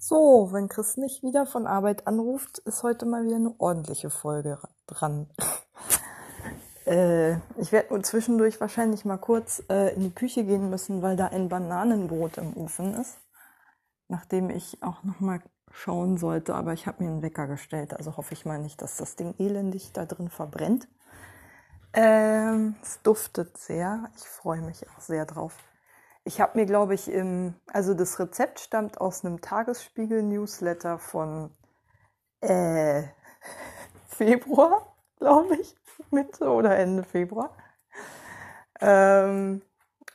So, wenn Chris nicht wieder von Arbeit anruft, ist heute mal wieder eine ordentliche Folge dran. äh, ich werde zwischendurch wahrscheinlich mal kurz äh, in die Küche gehen müssen, weil da ein Bananenbrot im Ofen ist. Nachdem ich auch noch mal schauen sollte, aber ich habe mir einen Wecker gestellt, also hoffe ich mal nicht, dass das Ding elendig da drin verbrennt. Ähm, es duftet sehr. Ich freue mich auch sehr drauf. Ich habe mir, glaube ich, im, also das Rezept stammt aus einem Tagesspiegel-Newsletter von äh, Februar, glaube ich, Mitte oder Ende Februar. Ähm,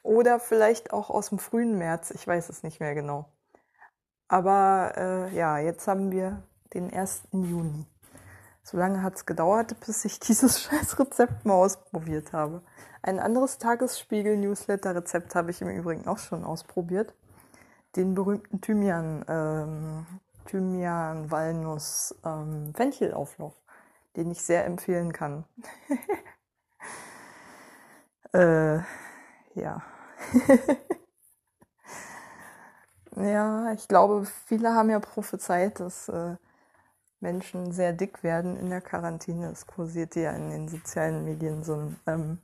oder vielleicht auch aus dem frühen März, ich weiß es nicht mehr genau. Aber äh, ja, jetzt haben wir den 1. Juni. So lange hat es gedauert, bis ich dieses scheiß Rezept mal ausprobiert habe. Ein anderes Tagesspiegel-Newsletter-Rezept habe ich im Übrigen auch schon ausprobiert. Den berühmten Thymian, ähm, Thymian, Walnuss, ähm, Fenchelauflauf, den ich sehr empfehlen kann. äh, ja. ja, ich glaube, viele haben ja prophezeit, dass äh, Menschen sehr dick werden in der Quarantäne. Es kursiert ja in den sozialen Medien so ein ähm,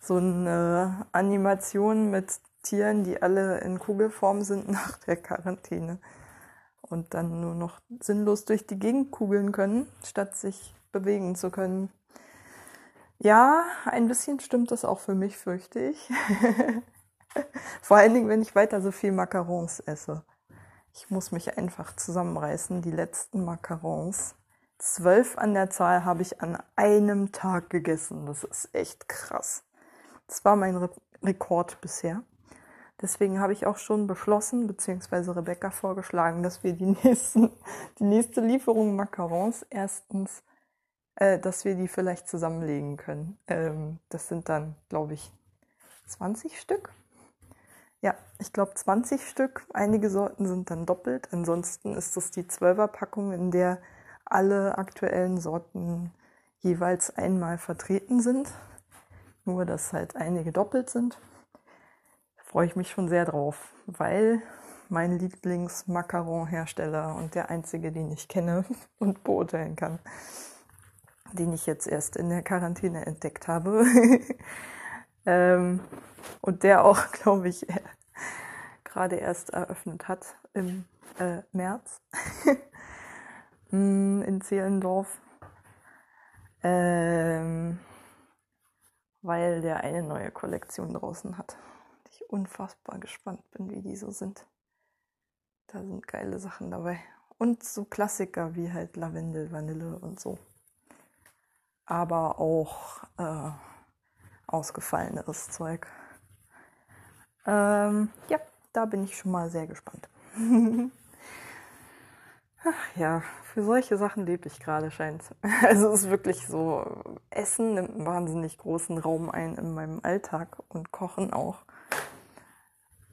so eine Animation mit Tieren, die alle in Kugelform sind nach der Quarantäne und dann nur noch sinnlos durch die Gegend kugeln können, statt sich bewegen zu können. Ja, ein bisschen stimmt das auch für mich, fürchte ich. Vor allen Dingen, wenn ich weiter so viel Macarons esse. Ich muss mich einfach zusammenreißen. Die letzten Macarons, zwölf an der Zahl, habe ich an einem Tag gegessen. Das ist echt krass. Das war mein Re Rekord bisher. Deswegen habe ich auch schon beschlossen, beziehungsweise Rebecca vorgeschlagen, dass wir die, nächsten, die nächste Lieferung Macarons erstens, äh, dass wir die vielleicht zusammenlegen können. Ähm, das sind dann, glaube ich, 20 Stück. Ja, ich glaube 20 Stück. Einige Sorten sind dann doppelt. Ansonsten ist das die 12er Packung, in der alle aktuellen Sorten jeweils einmal vertreten sind nur dass halt einige doppelt sind. Da freue ich mich schon sehr drauf, weil mein Lieblings-Macaron-Hersteller und der einzige, den ich kenne und beurteilen kann, den ich jetzt erst in der Quarantäne entdeckt habe. ähm, und der auch, glaube ich, gerade erst eröffnet hat im äh, März mm, in Zehlendorf. Ähm, weil der eine neue Kollektion draußen hat. Ich unfassbar gespannt bin, wie die so sind. Da sind geile Sachen dabei. Und so Klassiker wie halt Lavendel, Vanille und so. Aber auch äh, ausgefalleneres Zeug. Ähm, ja, da bin ich schon mal sehr gespannt. Ach ja, für solche Sachen lebe ich gerade, scheint. Also es ist wirklich so, Essen nimmt einen wahnsinnig großen Raum ein in meinem Alltag und Kochen auch.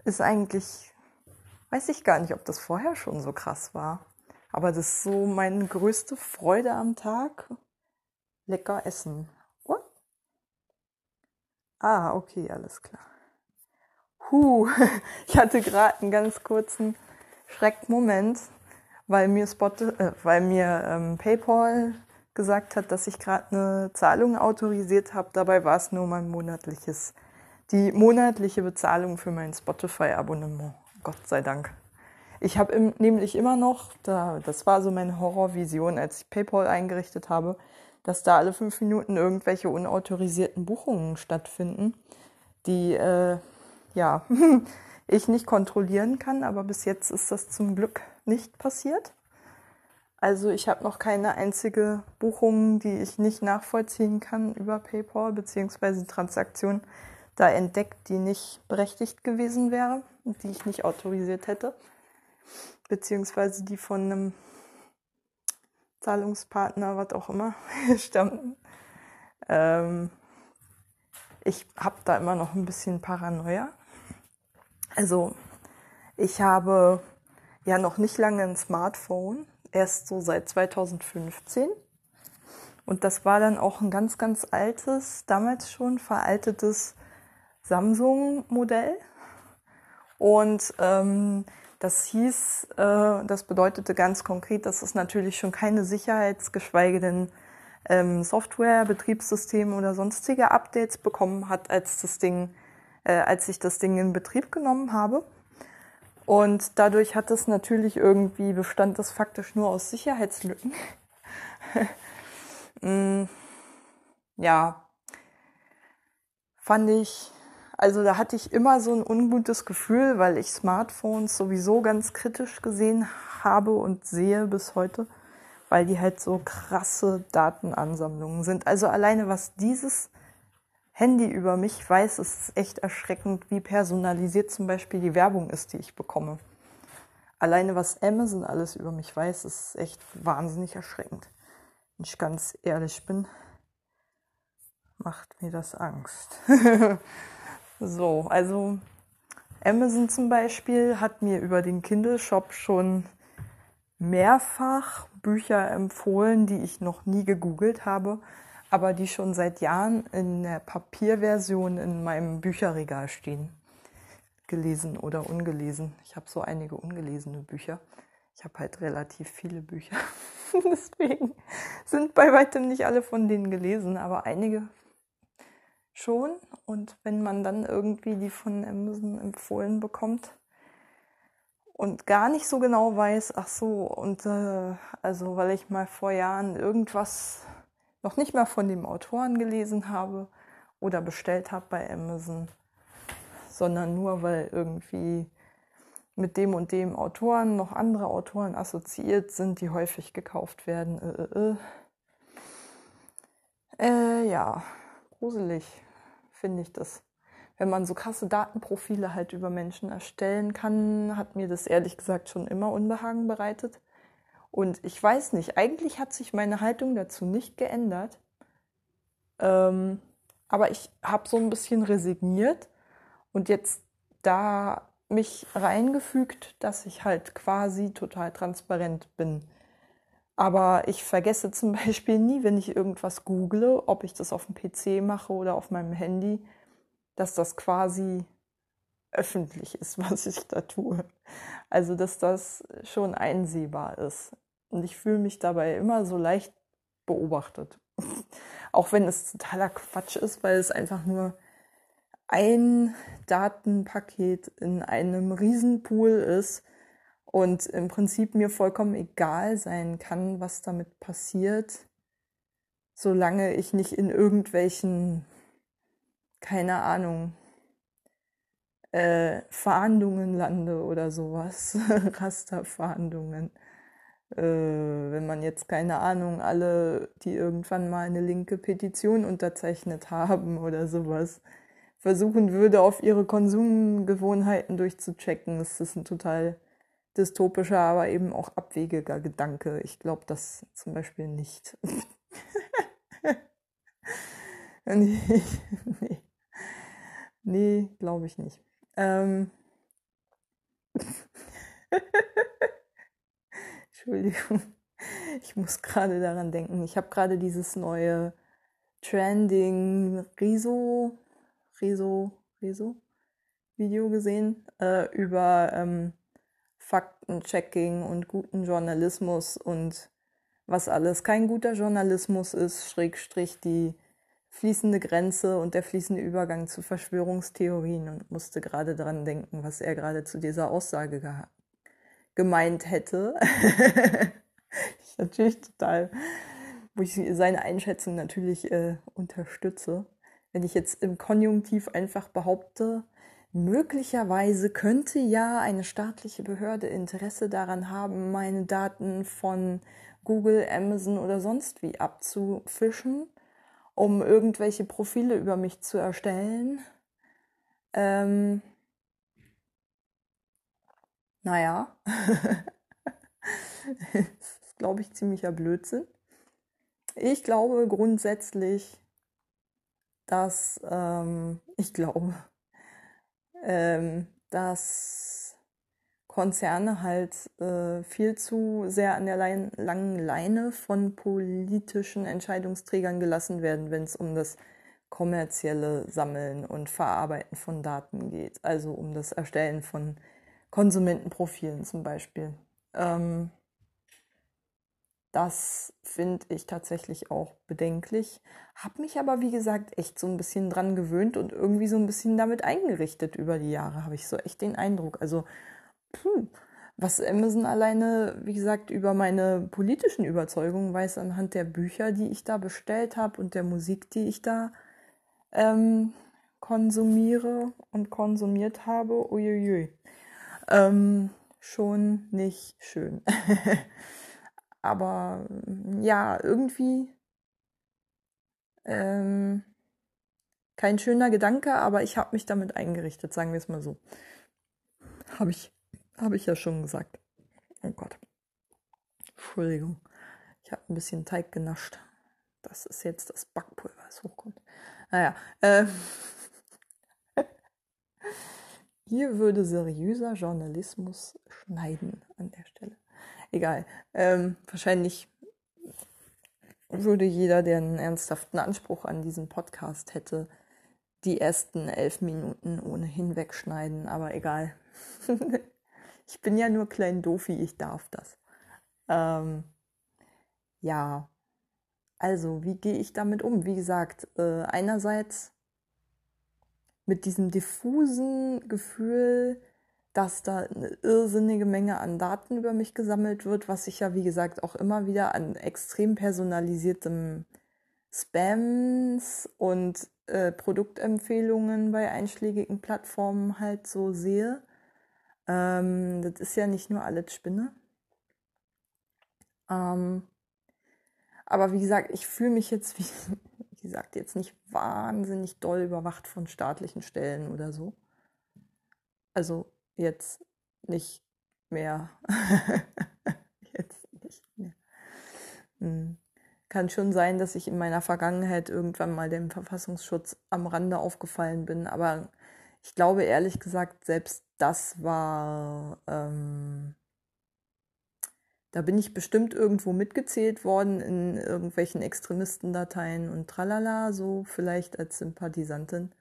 Ist eigentlich, weiß ich gar nicht, ob das vorher schon so krass war. Aber das ist so meine größte Freude am Tag. Lecker essen. Ah, okay, alles klar. Huh, ich hatte gerade einen ganz kurzen Schreckmoment weil mir, Spot, äh, weil mir ähm, PayPal gesagt hat, dass ich gerade eine Zahlung autorisiert habe. Dabei war es nur mein monatliches, die monatliche Bezahlung für mein Spotify-Abonnement. Gott sei Dank. Ich habe im, nämlich immer noch, da, das war so meine Horrorvision, als ich PayPal eingerichtet habe, dass da alle fünf Minuten irgendwelche unautorisierten Buchungen stattfinden, die äh, ja ich nicht kontrollieren kann. Aber bis jetzt ist das zum Glück nicht passiert. Also ich habe noch keine einzige Buchung, die ich nicht nachvollziehen kann über PayPal beziehungsweise Transaktion da entdeckt, die nicht berechtigt gewesen wäre und die ich nicht autorisiert hätte, beziehungsweise die von einem Zahlungspartner, was auch immer, stammten. Ähm, ich habe da immer noch ein bisschen Paranoia. Also ich habe ja noch nicht lange ein Smartphone, erst so seit 2015. Und das war dann auch ein ganz, ganz altes, damals schon veraltetes Samsung-Modell. Und ähm, Das hieß, äh, das bedeutete ganz konkret, dass es natürlich schon keine Sicherheits-, geschweige denn ähm, Software, Betriebssystem oder sonstige Updates bekommen hat, als das Ding, äh, als ich das Ding in Betrieb genommen habe. Und dadurch hat es natürlich irgendwie bestand das faktisch nur aus Sicherheitslücken. mm, ja, fand ich also da hatte ich immer so ein ungutes Gefühl, weil ich Smartphones sowieso ganz kritisch gesehen habe und sehe bis heute, weil die halt so krasse Datenansammlungen sind. Also alleine was dieses Handy über mich weiß, ist echt erschreckend, wie personalisiert zum Beispiel die Werbung ist, die ich bekomme. Alleine was Amazon alles über mich weiß, ist echt wahnsinnig erschreckend. Wenn ich ganz ehrlich bin, macht mir das Angst. So, also Amazon zum Beispiel hat mir über den Kindle Shop schon mehrfach Bücher empfohlen, die ich noch nie gegoogelt habe, aber die schon seit Jahren in der Papierversion in meinem Bücherregal stehen. Gelesen oder ungelesen. Ich habe so einige ungelesene Bücher. Ich habe halt relativ viele Bücher. Deswegen sind bei weitem nicht alle von denen gelesen, aber einige schon. Und wenn man dann irgendwie die von Amazon empfohlen bekommt und gar nicht so genau weiß, ach so, und äh, also weil ich mal vor Jahren irgendwas noch nicht mal von dem Autoren gelesen habe oder bestellt habe bei Amazon, sondern nur weil irgendwie mit dem und dem Autoren noch andere Autoren assoziiert sind, die häufig gekauft werden. Äh, äh, äh. äh ja, gruselig finde ich das. Wenn man so krasse Datenprofile halt über Menschen erstellen kann, hat mir das ehrlich gesagt schon immer Unbehagen bereitet. Und ich weiß nicht, eigentlich hat sich meine Haltung dazu nicht geändert. Ähm, aber ich habe so ein bisschen resigniert und jetzt da mich reingefügt, dass ich halt quasi total transparent bin. Aber ich vergesse zum Beispiel nie, wenn ich irgendwas google, ob ich das auf dem PC mache oder auf meinem Handy, dass das quasi öffentlich ist, was ich da tue. Also, dass das schon einsehbar ist. Und ich fühle mich dabei immer so leicht beobachtet. Auch wenn es totaler Quatsch ist, weil es einfach nur ein Datenpaket in einem Riesenpool ist, und im Prinzip mir vollkommen egal sein kann, was damit passiert, solange ich nicht in irgendwelchen, keine Ahnung, äh, Fahndungen lande oder sowas, Rasterfahndungen. Äh, wenn man jetzt keine Ahnung, alle, die irgendwann mal eine linke Petition unterzeichnet haben oder sowas, versuchen würde, auf ihre Konsumgewohnheiten durchzuchecken, ist das ein total dystopischer, aber eben auch abwegiger Gedanke. Ich glaube das zum Beispiel nicht. nee, nee, nee glaube ich nicht. Ähm Entschuldigung, ich muss gerade daran denken. Ich habe gerade dieses neue Trending Riso, Riso, Riso Video gesehen äh, über ähm, Faktenchecking und guten Journalismus und was alles kein guter Journalismus ist, Schrägstrich die fließende Grenze und der fließende Übergang zu Verschwörungstheorien und musste gerade daran denken, was er gerade zu dieser Aussage ge gemeint hätte. ich natürlich total, wo ich seine Einschätzung natürlich äh, unterstütze. Wenn ich jetzt im Konjunktiv einfach behaupte, Möglicherweise könnte ja eine staatliche Behörde Interesse daran haben, meine Daten von Google, Amazon oder sonst wie abzufischen, um irgendwelche Profile über mich zu erstellen. Ähm, naja, das ist, glaube ich, ziemlicher Blödsinn. Ich glaube grundsätzlich, dass ähm, ich glaube, ähm, dass Konzerne halt äh, viel zu sehr an der Lein langen Leine von politischen Entscheidungsträgern gelassen werden, wenn es um das kommerzielle Sammeln und Verarbeiten von Daten geht, also um das Erstellen von Konsumentenprofilen zum Beispiel. Ähm, das finde ich tatsächlich auch bedenklich. Hab mich aber, wie gesagt, echt so ein bisschen dran gewöhnt und irgendwie so ein bisschen damit eingerichtet über die Jahre, habe ich so echt den Eindruck. Also, pff, was Amazon alleine, wie gesagt, über meine politischen Überzeugungen weiß anhand der Bücher, die ich da bestellt habe und der Musik, die ich da ähm, konsumiere und konsumiert habe, uiuiui, ähm, schon nicht schön. Aber ja, irgendwie ähm, kein schöner Gedanke, aber ich habe mich damit eingerichtet, sagen wir es mal so. Habe ich, hab ich ja schon gesagt. Oh Gott. Entschuldigung. Ich habe ein bisschen Teig genascht. Das ist jetzt das Backpulver, das hochkommt. Naja, äh, hier würde seriöser Journalismus schneiden an der Stelle egal. Ähm, wahrscheinlich würde jeder, der einen ernsthaften Anspruch an diesen Podcast hätte, die ersten elf Minuten ohnehin wegschneiden, aber egal. ich bin ja nur klein Dofi, ich darf das. Ähm, ja, also wie gehe ich damit um? Wie gesagt, äh, einerseits mit diesem diffusen Gefühl, dass da eine irrsinnige Menge an Daten über mich gesammelt wird, was ich ja, wie gesagt, auch immer wieder an extrem personalisiertem Spams und äh, Produktempfehlungen bei einschlägigen Plattformen halt so sehe. Ähm, das ist ja nicht nur alles Spinne. Ähm, aber wie gesagt, ich fühle mich jetzt, wie, wie gesagt, jetzt nicht wahnsinnig doll überwacht von staatlichen Stellen oder so. Also jetzt nicht mehr. jetzt nicht mehr. Hm. Kann schon sein, dass ich in meiner Vergangenheit irgendwann mal dem Verfassungsschutz am Rande aufgefallen bin, aber ich glaube ehrlich gesagt, selbst das war, ähm, da bin ich bestimmt irgendwo mitgezählt worden in irgendwelchen Extremistendateien und tralala, so vielleicht als Sympathisantin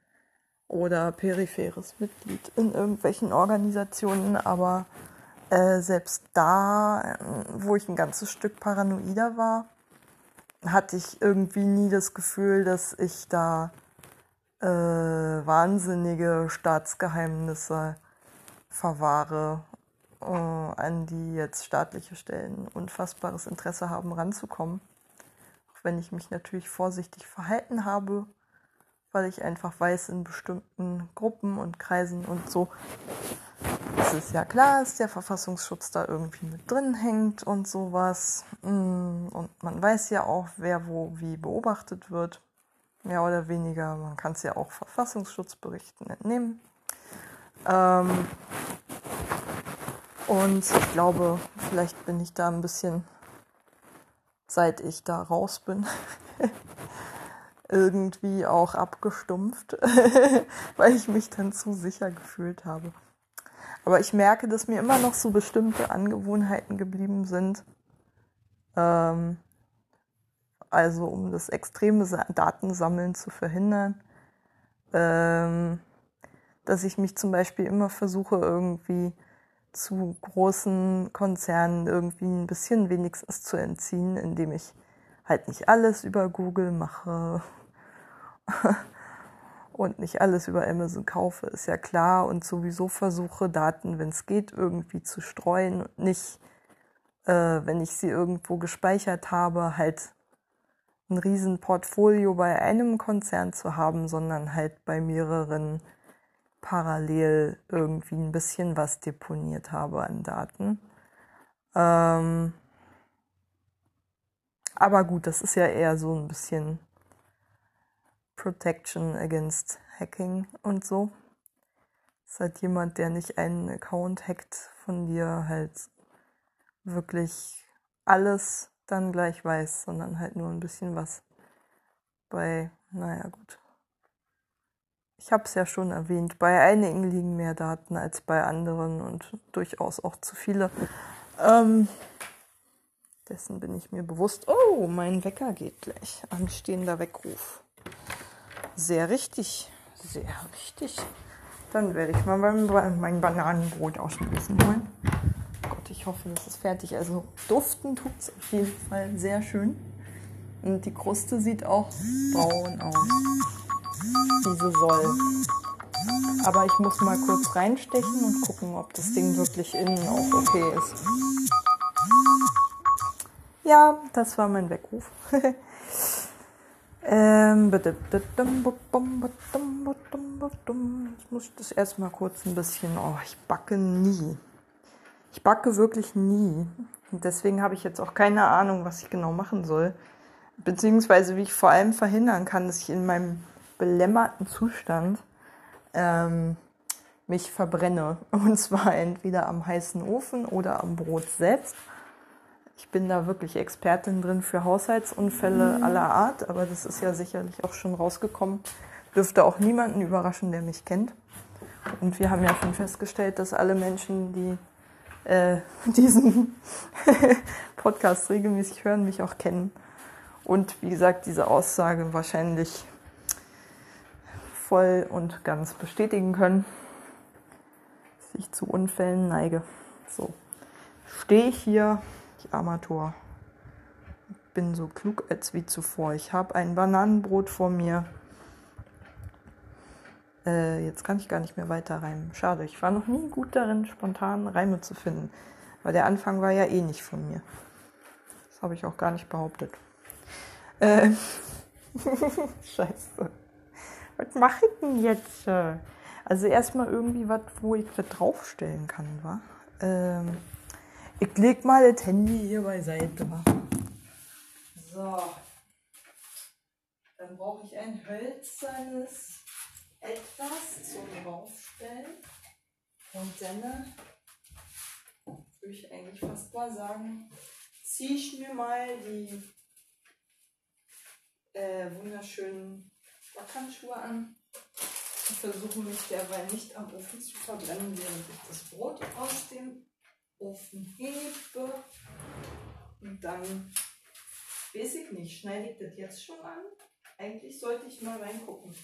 oder peripheres Mitglied in irgendwelchen Organisationen, aber äh, selbst da, äh, wo ich ein ganzes Stück paranoider war, hatte ich irgendwie nie das Gefühl, dass ich da äh, wahnsinnige Staatsgeheimnisse verwahre, äh, an die jetzt staatliche Stellen unfassbares Interesse haben, ranzukommen. Auch wenn ich mich natürlich vorsichtig verhalten habe weil ich einfach weiß, in bestimmten Gruppen und Kreisen und so es ist ja klar, dass der Verfassungsschutz da irgendwie mit drin hängt und sowas. Mm, und man weiß ja auch, wer wo wie beobachtet wird. Mehr oder weniger. Man kann es ja auch Verfassungsschutzberichten entnehmen. Ähm und ich glaube, vielleicht bin ich da ein bisschen, seit ich da raus bin, irgendwie auch abgestumpft, weil ich mich dann zu sicher gefühlt habe. Aber ich merke, dass mir immer noch so bestimmte Angewohnheiten geblieben sind. Ähm, also um das extreme Datensammeln zu verhindern. Ähm, dass ich mich zum Beispiel immer versuche, irgendwie zu großen Konzernen irgendwie ein bisschen wenigstens zu entziehen, indem ich halt nicht alles über Google mache und nicht alles über Amazon kaufe, ist ja klar. Und sowieso versuche Daten, wenn es geht, irgendwie zu streuen und nicht, äh, wenn ich sie irgendwo gespeichert habe, halt ein riesen Portfolio bei einem Konzern zu haben, sondern halt bei mehreren parallel irgendwie ein bisschen was deponiert habe an Daten. Ähm, aber gut, das ist ja eher so ein bisschen Protection against Hacking und so. Ist halt jemand, der nicht einen Account hackt von dir, halt wirklich alles dann gleich weiß, sondern halt nur ein bisschen was. Bei, naja, gut. Ich habe es ja schon erwähnt, bei einigen liegen mehr Daten als bei anderen und durchaus auch zu viele. Ähm, dessen bin ich mir bewusst. Oh, mein Wecker geht gleich. Anstehender Weckruf. Sehr richtig, sehr richtig. Dann werde ich mal mein, mein Bananenbrot aus dem Ofen. Gott, ich hoffe, das ist fertig. Also duften tut es auf jeden Fall sehr schön. Und die Kruste sieht auch braun aus. Wie sie soll. Aber ich muss mal kurz reinstechen und gucken, ob das Ding wirklich innen auch okay ist. Ja, das war mein Weckruf. muss ich das erstmal kurz ein bisschen. Oh, ich backe nie. Ich backe wirklich nie. Und deswegen habe ich jetzt auch keine Ahnung, was ich genau machen soll. Beziehungsweise wie ich vor allem verhindern kann, dass ich in meinem belämmerten Zustand ähm, mich verbrenne. Und zwar entweder am heißen Ofen oder am Brot selbst. Ich bin da wirklich Expertin drin für Haushaltsunfälle aller Art, aber das ist ja sicherlich auch schon rausgekommen. Dürfte auch niemanden überraschen, der mich kennt. Und wir haben ja schon festgestellt, dass alle Menschen, die äh, diesen Podcast regelmäßig hören, mich auch kennen. Und wie gesagt, diese Aussage wahrscheinlich voll und ganz bestätigen können, dass ich zu Unfällen neige. So, stehe ich hier, ich Amateur, bin so klug als wie zuvor. Ich habe ein Bananenbrot vor mir. Äh, jetzt kann ich gar nicht mehr weiter reimen. Schade, ich war noch nie gut darin, spontan Reime zu finden. Weil der Anfang war ja eh nicht von mir. Das habe ich auch gar nicht behauptet. Äh, Scheiße. Was mache ich denn jetzt? Also erstmal irgendwie was, wo ich das draufstellen kann, wa? Ähm, ich leg mal das Handy hier beiseite. So. Dann brauche ich ein hölzernes etwas zum Draufstellen. Und dann würde ich eigentlich fast mal sagen, ziehe ich mir mal die äh, wunderschönen Backhandschuhe an und versuche mich derweil nicht am Ofen zu verbrennen, während ich das Brot aus dem Ofen hebe. Und dann weiß ich nicht, schneide ich das jetzt schon an? Eigentlich sollte ich mal reingucken.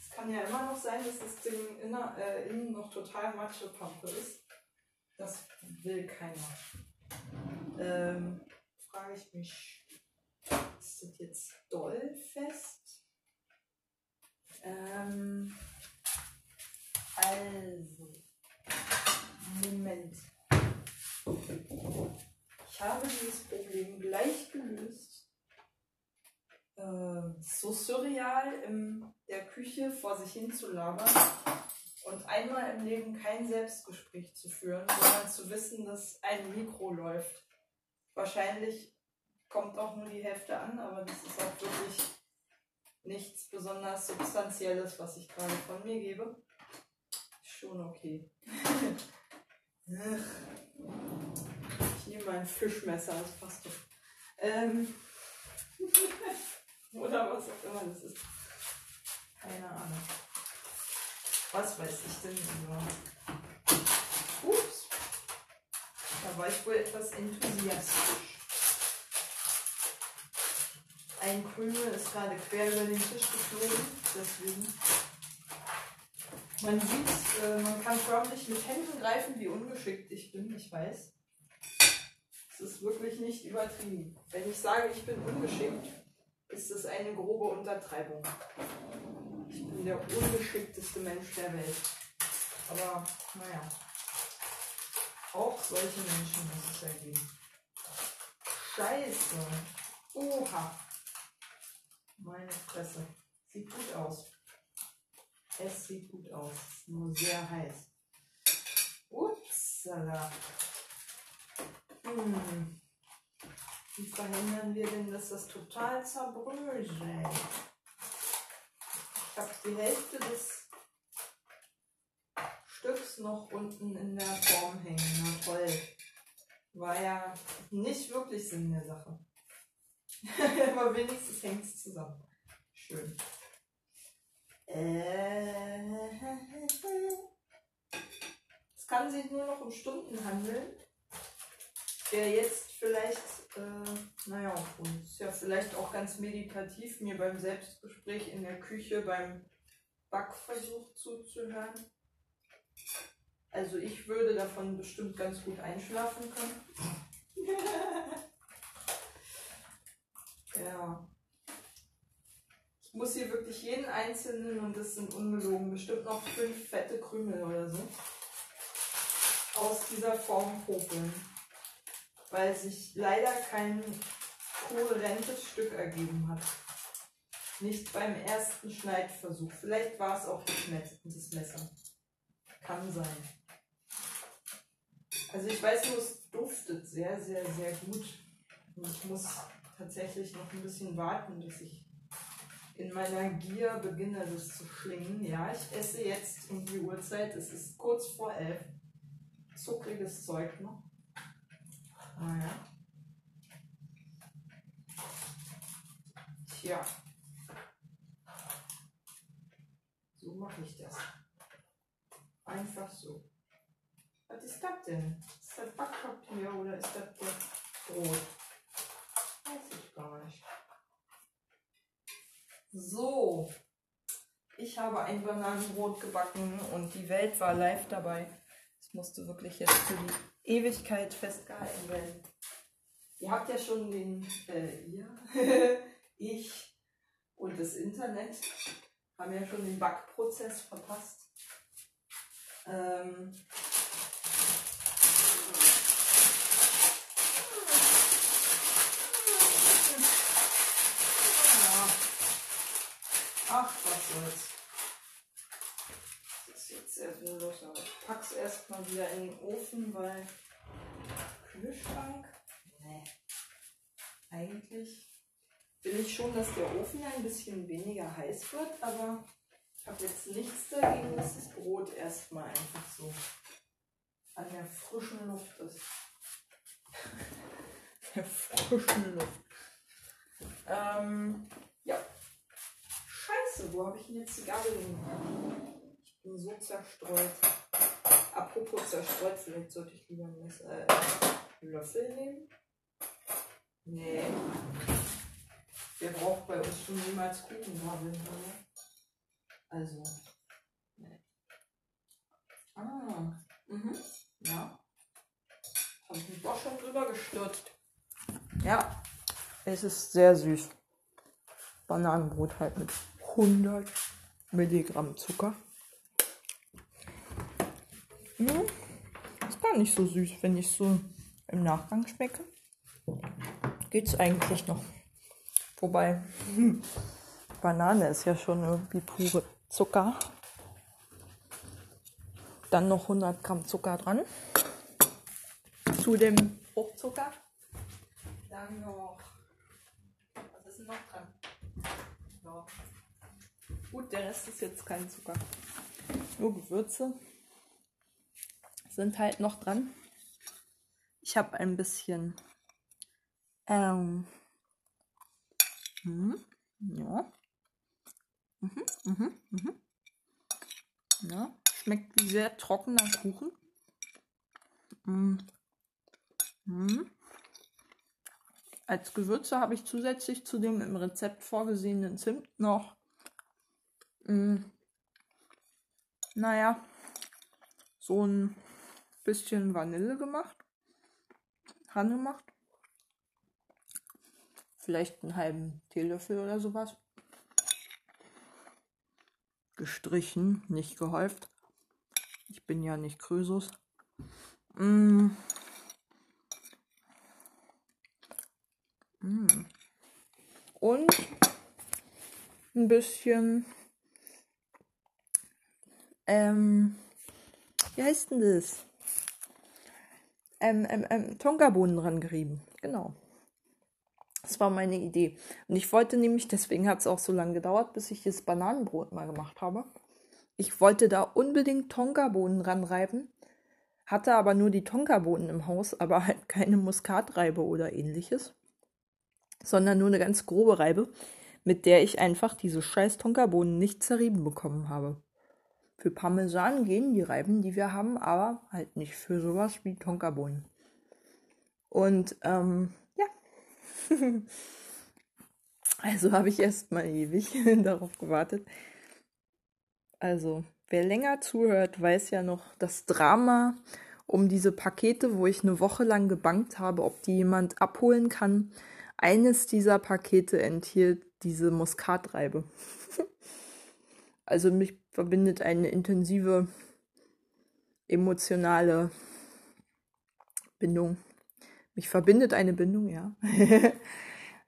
Es kann ja immer noch sein, dass das Ding inner, äh, innen noch total Matschepampe ist. Das will keiner. Ähm, frage ich mich, ist das jetzt doll fest? Ähm, also, Moment. Ich habe dieses Problem gleich gelöst. Äh, so surreal in der Küche vor sich hin zu labern und einmal im Leben kein Selbstgespräch zu führen, sondern zu wissen, dass ein Mikro läuft. Wahrscheinlich kommt auch nur die Hälfte an, aber das ist auch wirklich nichts besonders Substanzielles, was ich gerade von mir gebe. Schon okay. nehme mein Fischmesser, das passt doch. Ähm Oder was auch immer das ist. Keine Ahnung. Was weiß ich denn über? Ups. Da war ich wohl etwas enthusiastisch. Ein Krümel ist gerade quer über den Tisch geflogen, deswegen. Man sieht, äh, man kann förmlich mit Händen greifen, wie ungeschickt ich bin, ich weiß. Ist wirklich nicht übertrieben. Wenn ich sage, ich bin ungeschickt, ist es eine grobe Untertreibung. Ich bin der ungeschickteste Mensch der Welt. Aber naja, auch solche Menschen muss es ja geben. Scheiße. Oha. Meine Fresse. Sieht gut aus. Es sieht gut aus. Nur sehr heiß. Upsala. Hm. Wie verhindern wir denn, dass das total zerbröselt? Ich habe die Hälfte des Stücks noch unten in der Form hängen. Na toll. War ja nicht wirklich Sinn der Sache. Aber wenigstens hängt es zusammen. Schön. Äh, es kann sich nur noch um Stunden handeln. Der jetzt vielleicht, äh, naja, ist ja vielleicht auch ganz meditativ, mir beim Selbstgespräch in der Küche beim Backversuch zuzuhören. Also ich würde davon bestimmt ganz gut einschlafen können. ja. Ich muss hier wirklich jeden einzelnen, und das sind ungelogen, bestimmt noch fünf fette Krümel oder so, aus dieser Form popeln. Weil sich leider kein kohärentes Stück ergeben hat. Nicht beim ersten Schneidversuch. Vielleicht war es auch das Messer. Kann sein. Also ich weiß nur, es duftet sehr, sehr, sehr gut. Und ich muss tatsächlich noch ein bisschen warten, bis ich in meiner Gier beginne, das zu schlingen. Ja, ich esse jetzt um die Uhrzeit. Es ist kurz vor elf. Zuckriges Zeug noch. Ah ja. Tja. So mache ich das. Einfach so. Was ist das denn? Ist das Backpapier oder ist das Brot? Weiß ich gar nicht. So. Ich habe ein Bananenbrot gebacken und die Welt war live dabei. Es musste wirklich jetzt für die Ewigkeit festgehalten werden. Ihr habt ja schon den, äh, ihr, ich und das Internet haben ja schon den Backprozess verpasst. Ähm, Ach, was soll's. Jetzt sehr sinnlos, aber ich pack's erstmal wieder in den Ofen, weil Kühlschrank? Nee. Eigentlich will ich schon, dass der Ofen ein bisschen weniger heiß wird, aber ich habe jetzt nichts dagegen, dass das Brot erstmal einfach so an der frischen Luft ist. der frischen Luft. Ähm, ja. Scheiße, wo habe ich denn jetzt die Gabel hin? Bin so zerstreut. Apropos zerstreut, vielleicht sollte ich lieber einen äh, Löffel nehmen. Nee. Wer braucht bei uns schon niemals Kuchengabeln, oder? Also. Nee. Ah. Mhm. Ja. Habe ich mich doch schon drüber gestürzt. Ja. Es ist sehr süß. Bananenbrot halt mit 100 Milligramm Zucker. Ist gar nicht so süß, wenn ich so im Nachgang schmecke. Geht's eigentlich noch. Wobei, Banane ist ja schon irgendwie pure Zucker. Dann noch 100 Gramm Zucker dran. Zu dem Fruchtzucker. Dann noch. Was ist denn noch dran? Ja. Gut, der Rest ist jetzt kein Zucker. Nur Gewürze sind halt noch dran. Ich habe ein bisschen ähm, hm, ja. Mhm, mhm, mhm. Ja, schmeckt wie sehr trockener Kuchen. Mhm. Mhm. Als Gewürze habe ich zusätzlich zu dem im Rezept vorgesehenen Zimt noch mh, naja, so ein bisschen Vanille gemacht, gemacht. Vielleicht einen halben Teelöffel oder sowas. Gestrichen, nicht gehäuft. Ich bin ja nicht Krösus. Mm. Mm. Und ein bisschen ähm, wie heißt denn das? Ähm, ähm, ähm, Tonkabohnen dran gerieben. Genau. Das war meine Idee. Und ich wollte nämlich, deswegen hat es auch so lange gedauert, bis ich das Bananenbrot mal gemacht habe. Ich wollte da unbedingt Tonkabohnen ranreiben, hatte aber nur die Tonkabohnen im Haus, aber halt keine Muskatreibe oder ähnliches, sondern nur eine ganz grobe Reibe, mit der ich einfach diese scheiß Tonkabohnen nicht zerrieben bekommen habe. Für Parmesan gehen die Reiben, die wir haben, aber halt nicht für sowas wie Tonkabohnen. Und ähm, ja. also habe ich erst mal ewig darauf gewartet. Also wer länger zuhört, weiß ja noch das Drama um diese Pakete, wo ich eine Woche lang gebankt habe, ob die jemand abholen kann. Eines dieser Pakete enthielt diese Muskatreibe. also mich verbindet eine intensive emotionale Bindung. Mich verbindet eine Bindung, ja.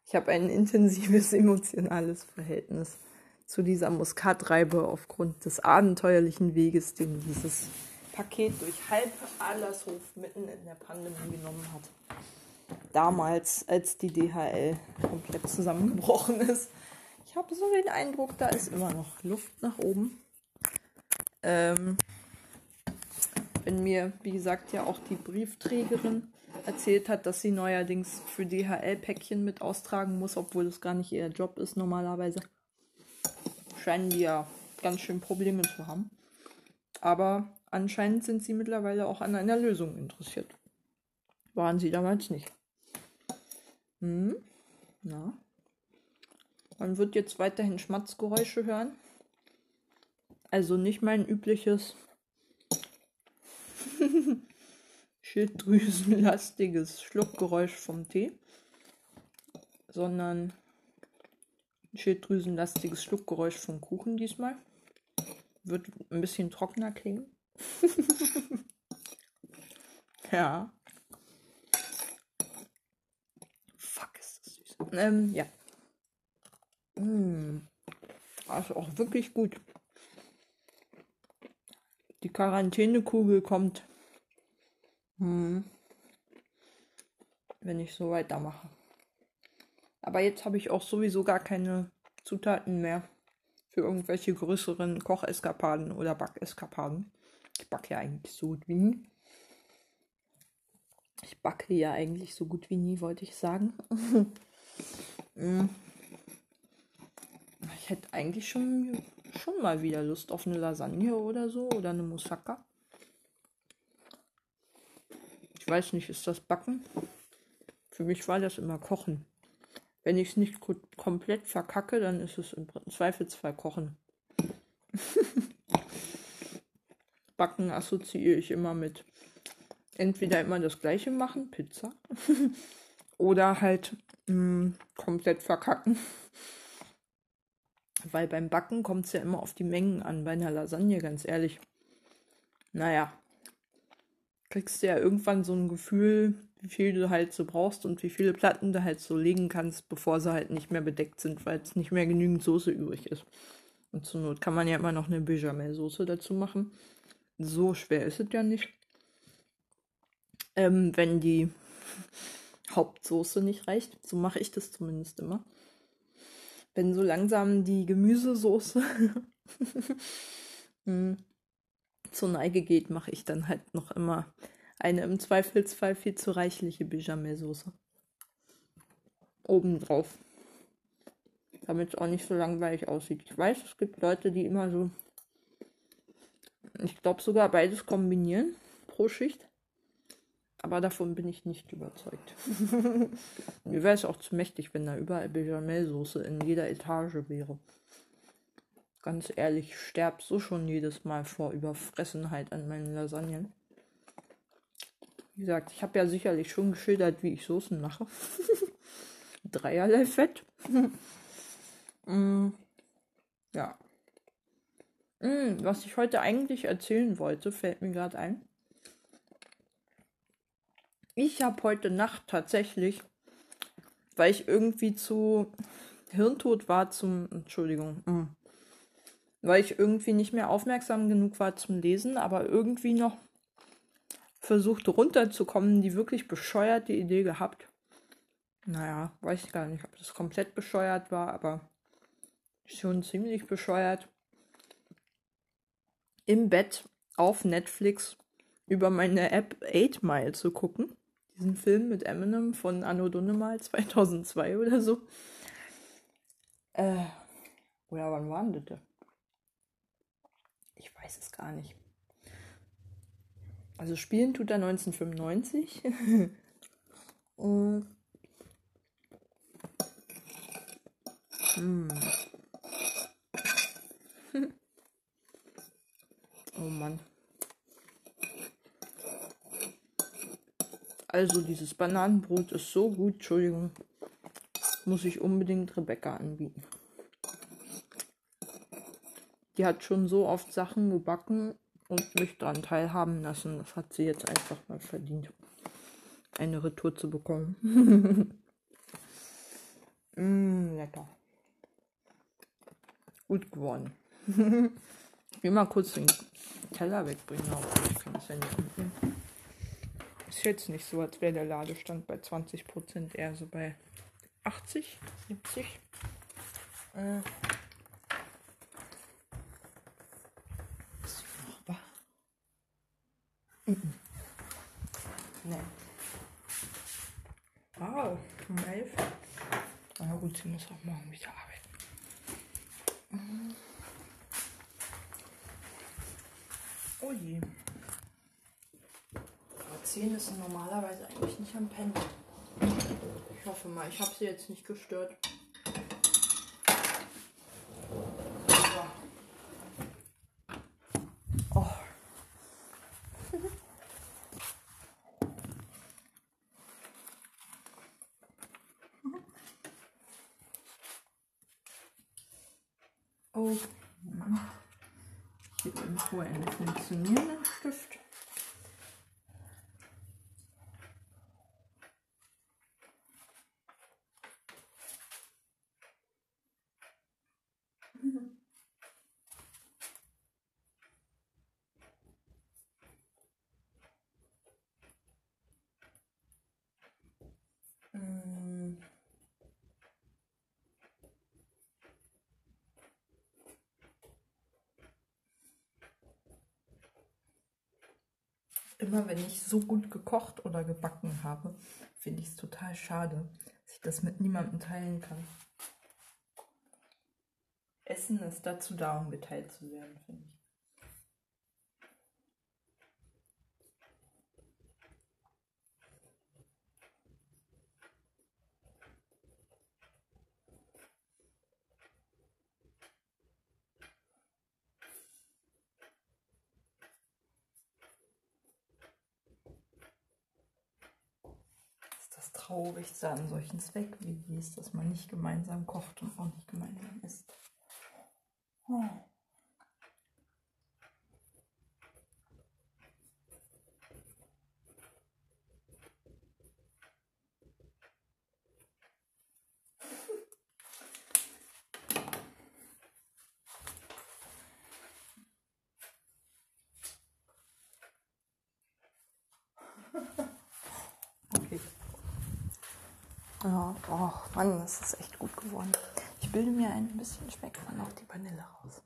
ich habe ein intensives emotionales Verhältnis zu dieser Muskatreibe aufgrund des abenteuerlichen Weges, den dieses Paket durch halb Adlershof mitten in der Pandemie genommen hat. Damals, als die DHL komplett zusammengebrochen ist. Ich habe so den Eindruck, da ist immer noch Luft nach oben. Ähm, wenn mir, wie gesagt, ja auch die Briefträgerin erzählt hat, dass sie neuerdings für DHL-Päckchen mit austragen muss, obwohl das gar nicht ihr Job ist normalerweise. Scheinen die ja ganz schön Probleme zu haben. Aber anscheinend sind sie mittlerweile auch an einer Lösung interessiert. Waren sie damals nicht. Hm? Na? Man wird jetzt weiterhin Schmatzgeräusche hören. Also nicht mein übliches schilddrüsenlastiges Schluckgeräusch vom Tee, sondern schilddrüsenlastiges Schluckgeräusch vom Kuchen diesmal. Wird ein bisschen trockener klingen. ja. Fuck, ist das süß. Ähm, ja. Mmh. Also auch wirklich gut. Die Quarantänekugel kommt, hm, wenn ich so weitermache. Aber jetzt habe ich auch sowieso gar keine Zutaten mehr für irgendwelche größeren Kocheskapaden oder Backeskapaden. Ich backe ja eigentlich so gut wie nie. Ich backe ja eigentlich so gut wie nie, wollte ich sagen. Hm. ich hätte eigentlich schon schon mal wieder Lust auf eine Lasagne oder so oder eine Moussaka. Ich weiß nicht, ist das Backen? Für mich war das immer Kochen. Wenn ich es nicht komplett verkacke, dann ist es im Zweifelsfall Kochen. Backen assoziiere ich immer mit entweder immer das gleiche machen, Pizza, oder halt mh, mm, komplett verkacken. Weil beim Backen kommt es ja immer auf die Mengen an, bei einer Lasagne, ganz ehrlich. Naja, kriegst du ja irgendwann so ein Gefühl, wie viel du halt so brauchst und wie viele Platten du halt so legen kannst, bevor sie halt nicht mehr bedeckt sind, weil es nicht mehr genügend Soße übrig ist. Und zur Not kann man ja immer noch eine Bechamel-Soße dazu machen. So schwer ist es ja nicht. Ähm, wenn die Hauptsoße nicht reicht. So mache ich das zumindest immer wenn so langsam die Gemüsesoße hm, zur Neige geht, mache ich dann halt noch immer eine im Zweifelsfall viel zu reichliche Bechamel-Soße. Obendrauf. Damit es auch nicht so langweilig aussieht. Ich weiß, es gibt Leute, die immer so, ich glaube sogar beides kombinieren pro Schicht. Aber davon bin ich nicht überzeugt. Mir wäre es auch zu mächtig, wenn da überall Bechamelsoße in jeder Etage wäre. Ganz ehrlich, ich sterbe so schon jedes Mal vor Überfressenheit an meinen Lasagnen. Wie gesagt, ich habe ja sicherlich schon geschildert, wie ich Soßen mache. Dreierlei Fett. mm, ja. Mm, was ich heute eigentlich erzählen wollte, fällt mir gerade ein. Ich habe heute Nacht tatsächlich, weil ich irgendwie zu hirntot war zum, Entschuldigung, mh, mm, weil ich irgendwie nicht mehr aufmerksam genug war zum Lesen, aber irgendwie noch versucht runterzukommen, die wirklich bescheuerte Idee gehabt. Naja, weiß ich gar nicht, ob das komplett bescheuert war, aber schon ziemlich bescheuert. Im Bett auf Netflix über meine App 8 Mile zu gucken diesen Film mit Eminem von Anno Dunnemal 2002 oder so. Äh, oder wann war denn das? Ich weiß es gar nicht. Also spielen tut er 1995. Und hm. Also dieses Bananenbrot ist so gut, Entschuldigung, muss ich unbedingt Rebecca anbieten. Die hat schon so oft Sachen gebacken und mich daran teilhaben lassen. Das hat sie jetzt einfach mal verdient, eine Retour zu bekommen. mm, lecker. Gut geworden. ich will mal kurz den Teller wegbringen, aber ich kann es ja nicht mitnehmen. Ist jetzt nicht so, als wäre der Ladestand bei 20%, eher so bei 80, 70. Äh. Ist? Mhm. Wow, um 11. Na gut, sie muss auch morgen wieder arbeiten. Mhm. Oh je. 10 ist normalerweise eigentlich nicht am Pennen. Ich hoffe mal, ich habe sie jetzt nicht gestört. Oh. Oh. Hier irgendwo ein funktionierender Stift. Immer wenn ich so gut gekocht oder gebacken habe, finde ich es total schade, dass ich das mit niemandem teilen kann. Essen ist dazu da, um geteilt zu werden, finde ich. Traurigste an solchen Zweck-WGs, ist, dass man nicht gemeinsam kocht und auch nicht gemeinsam isst. Oh. Ja, oh Mann, das ist echt gut geworden. Ich bilde mir ein bisschen schmeckt man auch die Vanille raus.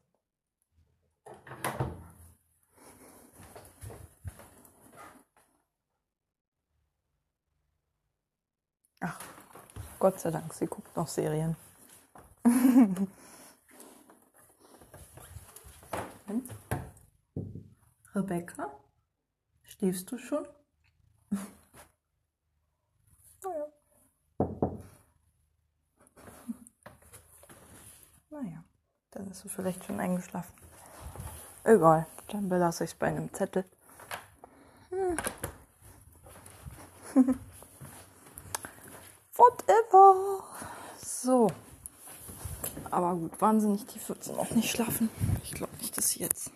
Ach, Gott sei Dank, sie guckt noch Serien. Rebecca, schläfst du schon? naja. Naja, dann ist du vielleicht schon eingeschlafen. Egal, dann belasse ich es bei einem Zettel. Hm. Whatever. So. Aber gut, wahnsinnig tief wird sie noch nicht schlafen. Ich glaube nicht, dass ich jetzt